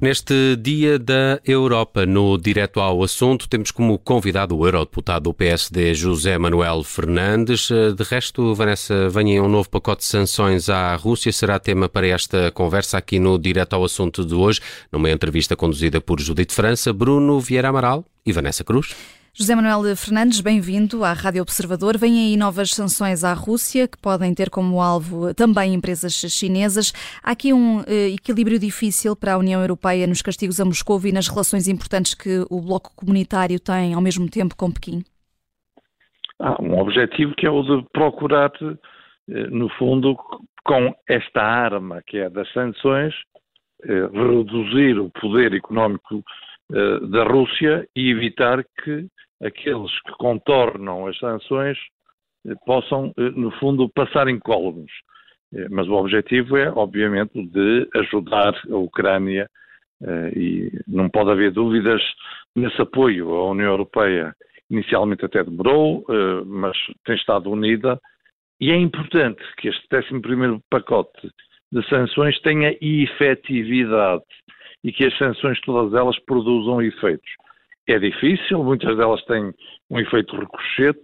Neste Dia da Europa, no Direto ao Assunto, temos como convidado o eurodeputado do PSD, José Manuel Fernandes. De resto, Vanessa, vem um novo pacote de sanções à Rússia. Será tema para esta conversa aqui no Direto ao Assunto de hoje, numa entrevista conduzida por Judite França, Bruno Vieira Amaral e Vanessa Cruz. José Manuel Fernandes, bem-vindo à Rádio Observador. Vêm aí novas sanções à Rússia, que podem ter como alvo também empresas chinesas. Há aqui um eh, equilíbrio difícil para a União Europeia nos castigos a Moscou e nas relações importantes que o bloco comunitário tem ao mesmo tempo com Pequim. Há um objetivo que é o de procurar, eh, no fundo, com esta arma que é das sanções, eh, reduzir o poder económico da Rússia e evitar que aqueles que contornam as sanções eh, possam, eh, no fundo, passar incólumes. Eh, mas o objetivo é, obviamente, de ajudar a Ucrânia e não pode haver dúvidas nesse apoio. A União Europeia inicialmente até demorou, mas tem estado unida e é importante que este 11 pacote de sanções tenha efetividade e que as sanções todas elas produzam efeitos. É difícil, muitas delas têm um efeito ricochete,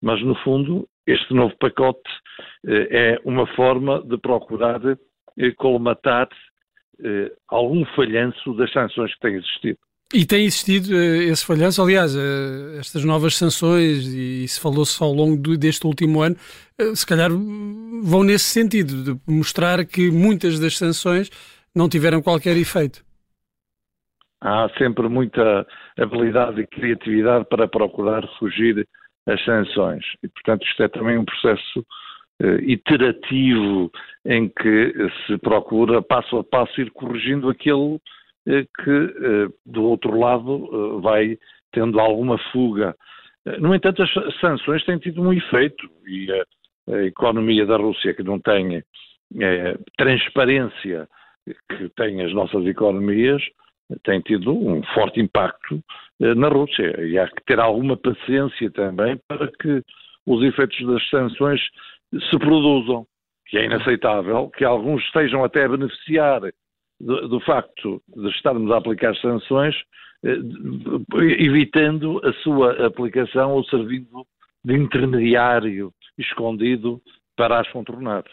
mas no fundo este novo pacote eh, é uma forma de procurar eh, colmatar eh, algum falhanço das sanções que têm existido. E tem existido esse falhanço, aliás, estas novas sanções, e se falou-se ao longo deste último ano, se calhar vão nesse sentido, de mostrar que muitas das sanções não tiveram qualquer efeito há sempre muita habilidade e criatividade para procurar fugir às sanções. E, portanto, isto é também um processo uh, iterativo em que se procura, passo a passo, ir corrigindo aquilo uh, que, uh, do outro lado, vai tendo alguma fuga. No entanto, as sanções têm tido um efeito e a, a economia da Rússia, que não tem transparência que têm as nossas economias, tem tido um forte impacto eh, na Rússia e há que ter alguma paciência também para que os efeitos das sanções se produzam. E é inaceitável que alguns estejam até a beneficiar do, do facto de estarmos a aplicar sanções, eh, evitando a sua aplicação ou servindo de intermediário escondido para as contornar.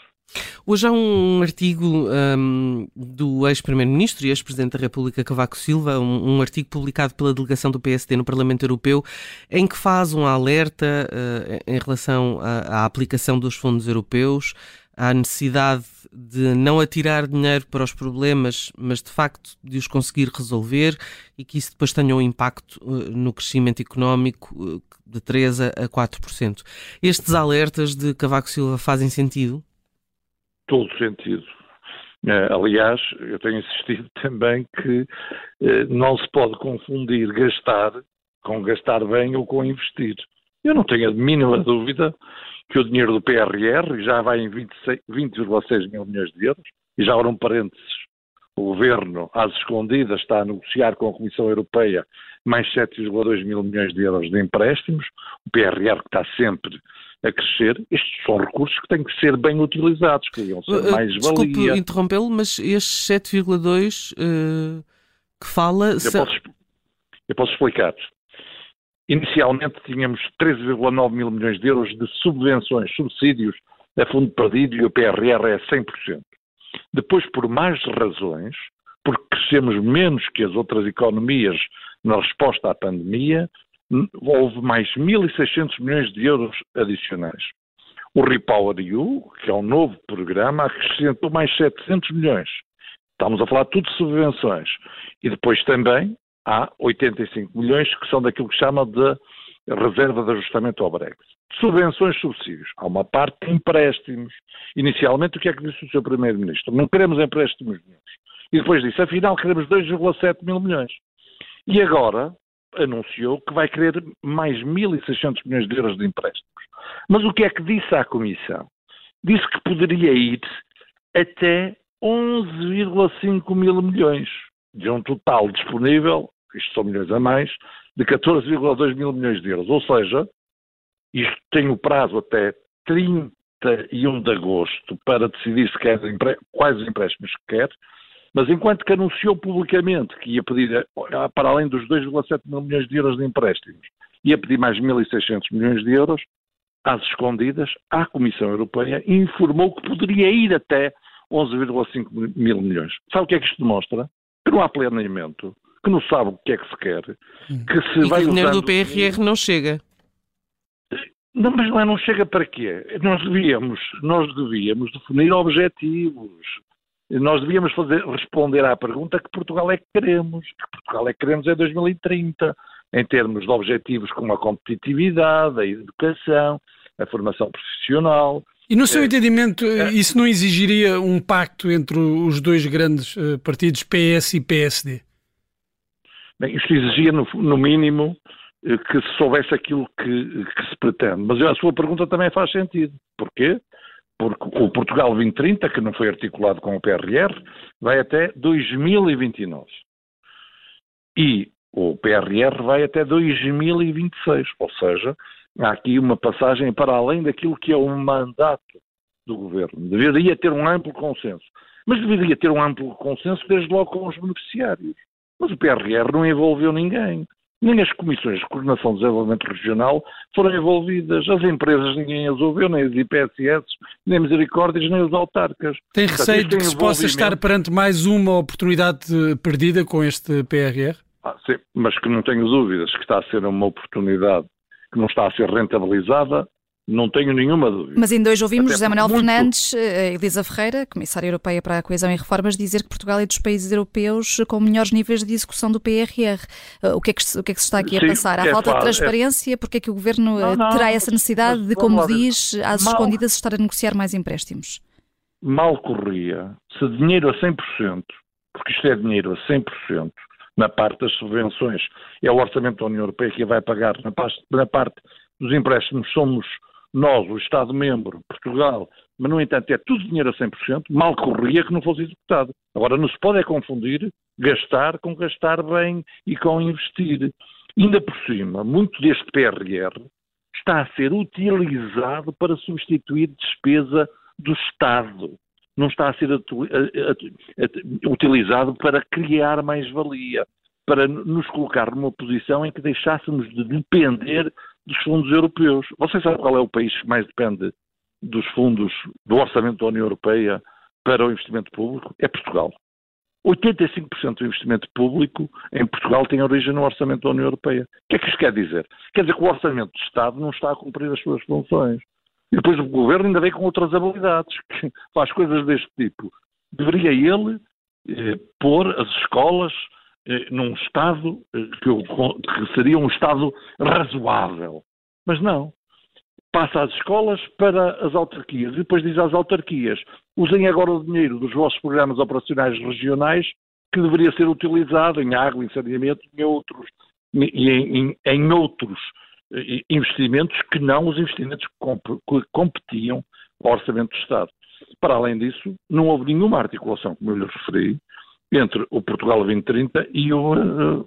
Hoje há um artigo um, do ex-primeiro-ministro e ex-presidente da República, Cavaco Silva, um, um, artigo publicado pela delegação do PSD no Parlamento Europeu, em que faz um alerta uh, em relação à, à aplicação dos fundos europeus, à necessidade de não atirar dinheiro para os problemas, mas de facto de os conseguir resolver e que isso depois tenha um impacto uh, no crescimento económico uh, de 3 a 4%. Estes alertas de Cavaco Silva fazem sentido? Todo sentido. Uh, aliás, eu tenho insistido também que uh, não se pode confundir gastar com gastar bem ou com investir. Eu não tenho a mínima dúvida que o dinheiro do PRR já vai em 20,6 mil milhões de euros, e já agora um parênteses, o Governo, às escondidas, está a negociar com a Comissão Europeia mais 7,2 mil milhões de euros de empréstimos, o PRR que está sempre a crescer, estes são recursos que têm que ser bem utilizados, que deviam ser uh, mais valia. Desculpe interrompê-lo, mas estes 7,2 uh, que fala... Eu, posso, eu posso explicar. Inicialmente tínhamos 13,9 mil milhões de euros de subvenções, subsídios a fundo perdido e o PRR é 100%. Depois, por mais razões, porque crescemos menos que as outras economias na resposta à pandemia, houve mais 1.600 milhões de euros adicionais. O Repower EU, que é um novo programa, acrescentou mais 700 milhões. Estamos a falar tudo de subvenções. E depois também há 85 milhões que são daquilo que chama de reserva de ajustamento ao Brexit. Subvenções, subsídios. Há uma parte de empréstimos. Inicialmente, o que é que disse o seu Primeiro-Ministro? Não queremos empréstimos nenhums. E depois disse, afinal, queremos 2,7 mil milhões. E agora, anunciou que vai querer mais 1.600 milhões de euros de empréstimos. Mas o que é que disse à Comissão? Disse que poderia ir até 11,5 mil milhões, de um total disponível, isto são milhões a mais, de 14,2 mil milhões de euros. Ou seja, isto tem o prazo até 31 de agosto para decidir se quer, quais empréstimos que quer, Mas enquanto que anunciou publicamente que ia pedir, para além dos 2,7 mil milhões de euros de empréstimos, ia pedir mais 1.600 milhões de euros, às escondidas, a Comissão Europeia informou que poderia ir até 11,5 mil milhões. Sabe o que é que isto demonstra? Que não há planeamento, que não sabe o que é que se quer, que se e vai que o dinheiro do PRR não chega. Não, mas não, é, não chega para quê? Nós devíamos, nós devíamos definir objetivos. Nós devíamos fazer, responder à pergunta que Portugal é que queremos. Que Portugal é que queremos é 2030, em termos de objetivos como a competitividade, a educação, a formação profissional. E no seu é, entendimento, é, isso não exigiria um pacto entre os dois grandes uh, partidos, PS e PSD? Bem, isto exigia, no, no mínimo, uh, que se soubesse aquilo que, que, se pretende. Mas a sua pergunta também faz sentido. Porquê? Porque o Portugal 2030, que não foi articulado com o PRR, vai até 2029. E o PRR vai até 2026, ou seja, há aqui uma passagem para além daquilo que é o mandato do governo. Deveria ter um amplo consenso. Mas deveria ter um amplo consenso desde logo com os beneficiários. Mas o PRR não envolveu ninguém. Nem as comissões de coordenação de desenvolvimento regional foram envolvidas. As empresas ninguém as ouviu, nem as IPSS, nem Misericórdias, nem os autarcas. Tem receio de que se possa estar perante mais uma oportunidade perdida com este PRR? Ah, sim, mas que não tenho dúvidas que está a ser uma oportunidade que não está a ser rentabilizada, não tenho nenhuma dúvida. Mas ainda hoje ouvimos Até José Manuel muito... Fernandes, eh, Elisa Ferreira, Comissária Europeia para a Coesão e Reformas, dizer que Portugal é dos países europeus com melhores níveis de execução do PRR. Eh, o que é que, o que, é que se está aqui a passar? Há é falta de é- transparência? É... Porque é que o Governo não, não, terá essa necessidade de, como diz, às mal... escondidas estar a negociar mais empréstimos? Mal corria se dinheiro a 100%, porque isto é dinheiro a 100%, na parte das subvenções. É o Orçamento da União Europeia que vai pagar. Na parte, na parte dos empréstimos somos nós, o Estado-membro, Portugal, mas no entanto é tudo dinheiro a 100%, mal corria que não fosse executado. Agora não se pode é confundir gastar com gastar bem e com investir. Ainda por cima, muito deste PRR está a ser utilizado para substituir despesa do Estado não está a ser utilizado para criar mais valia, para nos colocar numa posição em que deixássemos de depender dos fundos europeus. Você sabe qual é o país que mais depende dos fundos do orçamento da União Europeia para o investimento público? É Portugal. 85% do investimento público em Portugal tem origem no orçamento da União Europeia. O que é que isto quer dizer? Quer dizer que o orçamento do Estado não está a cumprir as suas funções. E depois o governo ainda vem com outras habilidades, que faz coisas deste tipo. Deveria ele eh, pôr as escolas num estado eh, que, eu, que seria um estado razoável. Mas não. Passa as escolas para as autarquias e depois diz às autarquias: usem agora o dinheiro dos vossos programas operacionais regionais que deveria ser utilizado em água, em saneamento e outros, em, em, em outros investimentos que não os investimentos que competiam ao Orçamento do Estado. Para além disso, não houve nenhuma articulação, como eu lhe referi, entre o Portugal 2030 e o eh,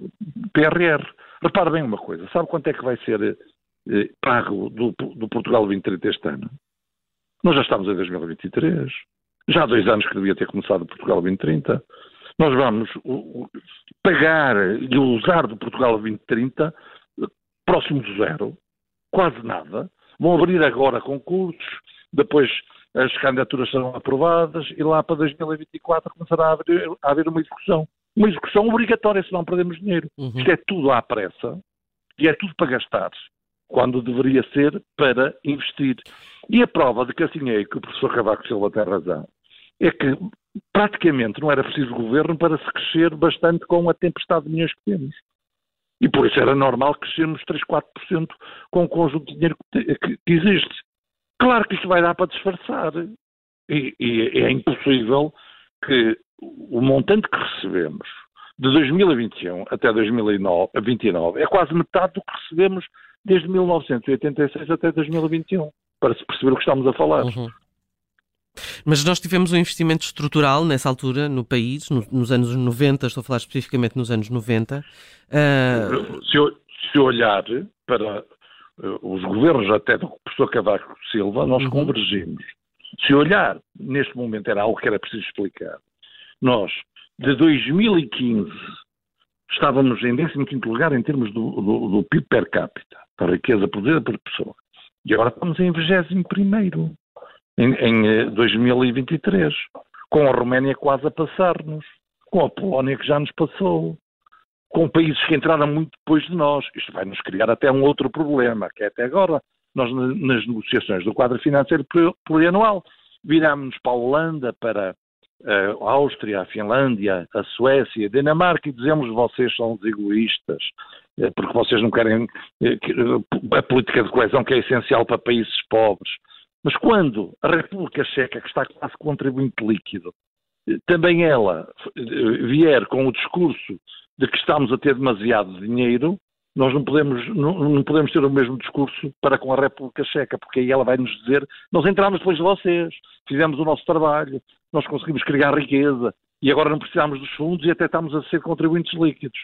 PRR. Repare bem uma coisa, sabe quanto é que vai ser uh, pago do, do, Portugal 2030 este ano? Nós já estamos em 2023. Já há dois anos que devia ter começado o Portugal 2030. Nós vamos pagar e usar do Portugal 2030 próximo de zero, quase nada. Vão abrir agora concursos, depois as candidaturas serão aprovadas e lá para 2024 começará a haver, a haver uma execução. Uma execução obrigatória, senão perdemos dinheiro. Uhum. Isto é tudo à pressa e é tudo para gastar, quando deveria ser para investir. E a prova de que assim é que o professor Cavaco Silva tem razão é que praticamente não era preciso governo para se crescer bastante com a tempestade de milhões que temos. E por isso era normal crescermos 3, 4% com o conjunto de dinheiro que, que, que, existe. Claro que isto vai dar para disfarçar. E, e é impossível que o montante que recebemos de 2021 até 2029 é quase metade do que recebemos desde 1986 até 2021, para se perceber o que estamos a falar. Uhum. Mas nós tivemos um investimento estrutural nessa altura no país, no, nos anos 90, estou a falar especificamente nos anos 90. Uh... Ah, se, se, olhar para os governos até do professor Cavaco Silva, nós uhum. convergimos. Se olhar, neste momento era algo que era preciso explicar. Nós, de 2015 estávamos em 15 lugar em termos do, do, do PIB per capita, da riqueza produzida por pessoa. E agora estamos em 21 em, em 2023, eh, com a Roménia quase a passar-nos, com a Polónia que já nos passou, com países que entraram muito depois de nós. Isto vai nos criar até um outro problema, que é até agora, nós nas negociações do quadro financeiro plurianual, virámos para a Holanda, para a Áustria, a Finlândia, a Suécia, a Dinamarca e dizemos vocês são os egoístas, eh, porque vocês não querem eh, eh, a política de coesão que é essencial para países pobres. Mas quando a República Checa, que está quase contribuinte líquido, também ela vier com o discurso de que estamos a ter demasiado dinheiro, nós não podemos, não, não, podemos ter o mesmo discurso para com a República Checa, porque aí ela vai nos dizer: nós entramos depois de vocês, fizemos o nosso trabalho, nós conseguimos criar riqueza e agora não precisamos dos fundos e até estamos a ser contribuintes líquidos.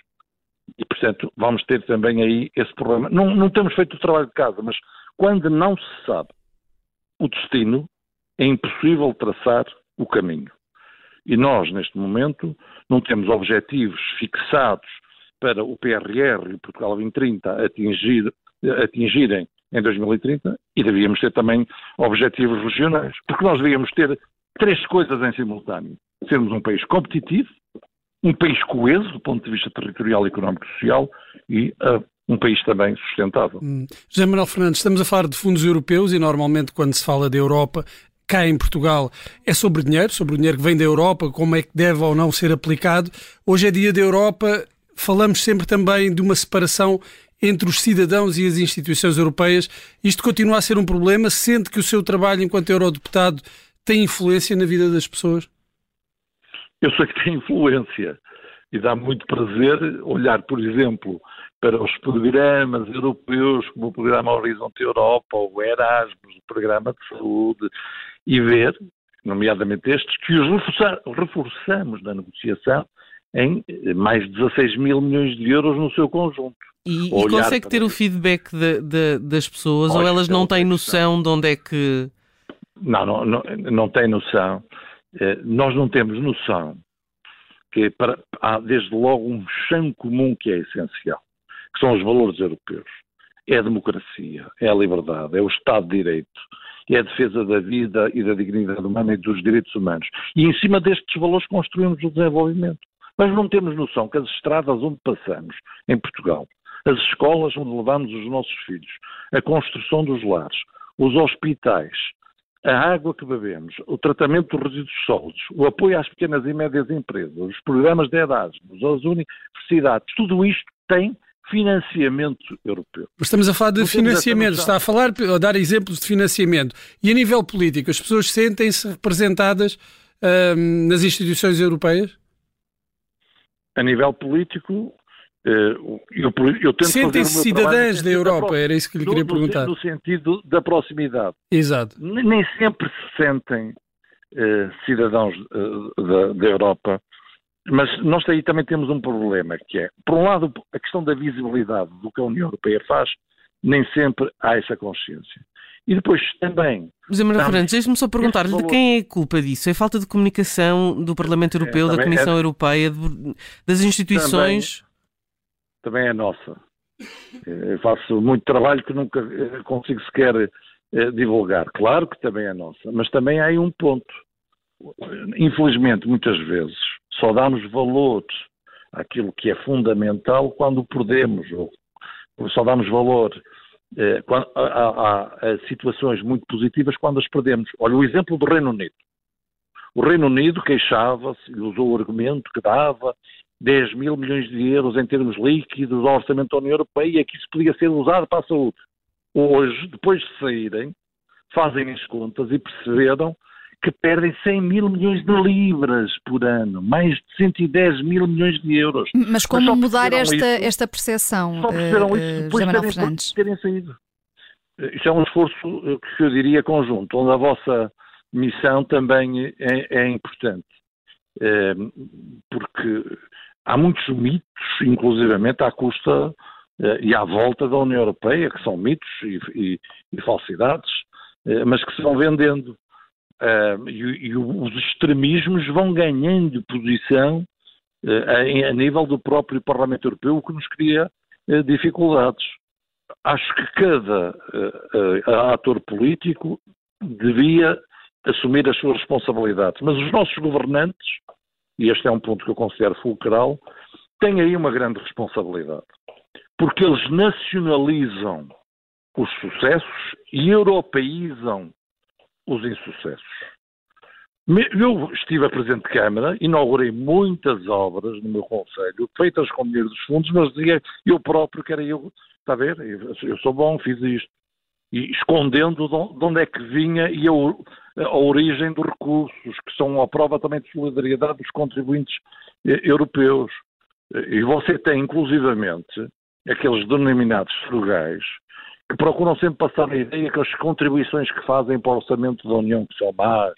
E, portanto, vamos ter também aí esse problema. Não, não temos feito o trabalho de casa, mas quando não se sabe o destino, é impossível traçar o caminho. E nós, neste momento, não temos objetivos fixados para o PRR e Portugal 2030 atingir, atingirem em 2030 e devíamos ter também objetivos regionais, porque nós devíamos ter três coisas em simultâneo. Sermos um país competitivo, um país coeso do ponto de vista territorial, económico e social e uh, um país também sustentável. Hum. José Manuel Fernandes, estamos a falar de fundos europeus e normalmente quando se fala da Europa cá em Portugal é sobre dinheiro, sobre o dinheiro que vem da Europa, como é que deve ou não ser aplicado. Hoje é dia da Europa, falamos sempre também de uma separação entre os cidadãos e as instituições europeias. Isto continua a ser um problema? Sente que o seu trabalho enquanto eurodeputado tem influência na vida das pessoas? Eu sei que tem influência e dá muito prazer olhar, por exemplo, para os programas europeus, como o programa Horizonte Europa, ou o Erasmus, o programa de saúde, e ver, nomeadamente estes, que os reforçamos na negociação em mais de 16 mil milhões de euros no seu conjunto. E, e consegue ter o feedback de, de, das pessoas Olha, ou elas não têm noção de onde é que. Não, não, não, não têm noção. Eh, nós não temos noção que para, há desde logo um chão comum que é essencial, que são os valores europeus. É a democracia, é a liberdade, é o Estado de Direito, é a defesa da vida e da dignidade humana e dos direitos humanos. E em cima destes valores construímos o desenvolvimento. Mas não temos noção que as estradas onde passamos, em Portugal, as escolas onde levamos os nossos filhos, a construção dos lares, os hospitais, a água que bebemos, o tratamento dos resíduos sólidos, o apoio às pequenas e médias empresas, os programas de Erasmus, as universidades, tudo isto tem financiamento europeu. Mas estamos a falar de financiamento, está a falar, a dar exemplos de financiamento. E a nível político, as pessoas sentem-se representadas hum, nas instituições europeias? a nível político, eh, eu, eu tento Sentem-se cidadãs da Europa, da, era isso que lhe queria perguntar. No sentido da proximidade. Exato. Nem sempre se sentem uh, cidadãos uh, da, da, Europa, mas nós aí também temos um problema, que é, por um lado, a questão da visibilidade do que a União Europeia faz, nem sempre há essa consciência. E depois também. José Manuel Fernandes, deixe-me só perguntar-lhe de quem é a culpa disso? É falta de comunicação do Parlamento Europeu, é, da Comissão é, Europeia, de, das instituições? Também, também é nossa. Eu faço muito trabalho que nunca eh, consigo sequer eh, divulgar. Claro que também é nossa, mas também há aí um ponto. Infelizmente, muitas vezes, só damos valor àquilo que é fundamental quando perdemos, ou só damos valor eh, há, há, há, situações muito positivas quando as perdemos. Olha o exemplo do Reino Unido. O Reino Unido queixava-se e usou o argumento que dava 10 mil milhões de euros em termos líquidos ao orçamento da União Europeia e que isso podia ser usado para a saúde. Hoje, depois de saírem, fazem as contas e perceberam que perdem 100 mil milhões de libras por ano, mais de 110 mil milhões de euros. Mas como Mas mudar esta, isso, esta percepção, só perceberam uh, isso depois de terem, terem saído. Isso é um esforço eh, que eu diria conjunto, onde a vossa missão também é, é importante. É, porque há muitos mitos, inclusivamente à custa é, e à volta da União Europeia, que são mitos e, e, e falsidades, mas que se vão vendendo. Uh, e, e, os extremismos vão ganhando posição a nível do próprio Parlamento Europeu, o que nos cria dificuldades. Acho que cada ator político devia assumir as suas responsabilidades, mas os nossos governantes, e este é um ponto que eu considero fulcral, têm aí uma grande responsabilidade, porque eles nacionalizam os sucessos e europeizam os insucessos. Eu estive a Presidente de Câmara, inaugurei muitas obras no meu Conselho, feitas com dinheiro dos fundos, mas dizia eu próprio que era eu, está a ver? Eu sou bom, fiz isto. E escondendo de onde é que vinha e a, a origem dos recursos, que são a prova também de solidariedade dos contribuintes eh, europeus. E você tem, inclusivamente, aqueles denominados frugais, que procuram sempre passar a ideia que as contribuições que fazem para o orçamento da União que são más,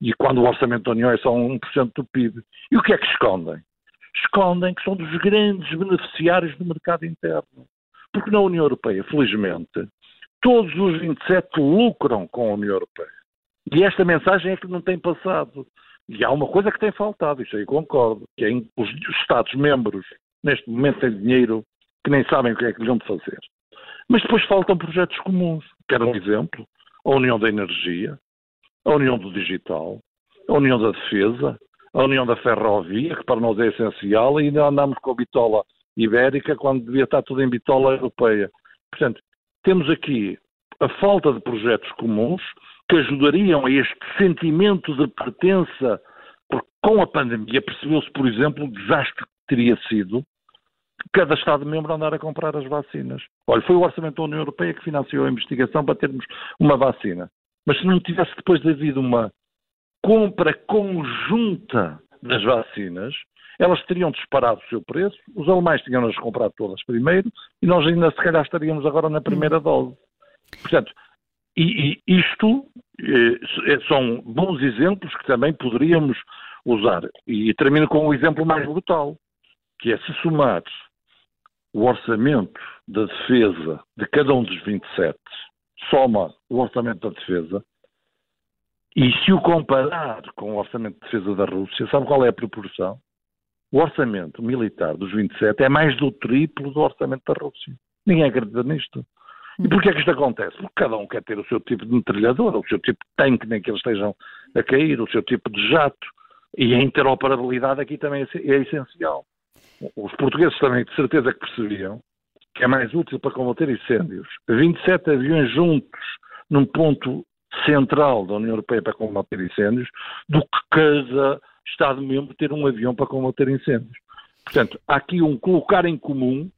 e quando o orçamento da União é só 1% do PIB. E o que é que escondem? Escondem que são dos grandes beneficiários do mercado interno. Porque na União Europeia, felizmente, todos os 27 lucram com a União Europeia. E esta mensagem é que não tem passado. E há uma coisa que tem faltado, isso aí concordo, que é os Estados-membros, neste momento, têm dinheiro que nem sabem o que é que lhe vão fazer. Mas depois faltam projetos comuns. Quero um exemplo: a União da Energia, a União do Digital, a União da Defesa, a União da Ferrovia, que para nós é essencial, e ainda andamos com a bitola ibérica quando devia estar tudo em bitola europeia. Portanto, temos aqui a falta de projetos comuns que ajudariam a este sentimento de pertença, porque com a pandemia percebeu-se, por exemplo, o desastre que teria sido cada Estado-membro andar a comprar as vacinas. Olha, foi o Orçamento da União Europeia que financiou a investigação para termos uma vacina. Mas se não tivesse depois havido uma compra conjunta das vacinas, elas teriam disparado o seu preço, os alemães tinham-nas comprado todas primeiro e nós ainda se calhar estaríamos agora na primeira hum. dose. Portanto, e, e isto eh, são bons exemplos que também poderíamos usar. E termino com um exemplo mais brutal, que é se somar o orçamento da defesa de cada um dos 27, soma o orçamento da defesa, e se o comparar com o orçamento de defesa da Rússia, sabe qual é a proporção? O orçamento militar dos 27 é mais do triplo do orçamento da Rússia. Ninguém acredita nisto. E porquê é que isto acontece? Porque cada um quer ter o seu tipo de metralhadora, o seu tipo de tanque nem que eles estejam a cair, o seu tipo de jato. E a interoperabilidade aqui também é, é essencial. Os portugueses também de certeza que percebiam que é mais útil para combater incêndios 27 aviões juntos num ponto central da União Europeia para combater incêndios do que cada Estado-membro ter um avião para combater incêndios. Portanto, há aqui um colocar em comum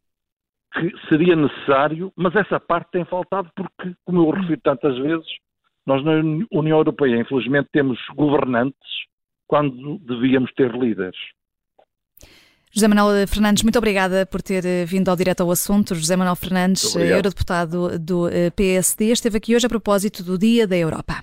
que seria necessário, mas essa parte tem faltado porque, como eu refiro tantas vezes, nós na União Europeia, infelizmente, temos governantes quando devíamos ter líderes. José Manuel Fernandes, muito obrigada por ter eh, vindo ao direto ao assunto. José Manuel Fernandes, eurodeputado do eh, PSD, esteve aqui hoje a propósito do Dia da Europa.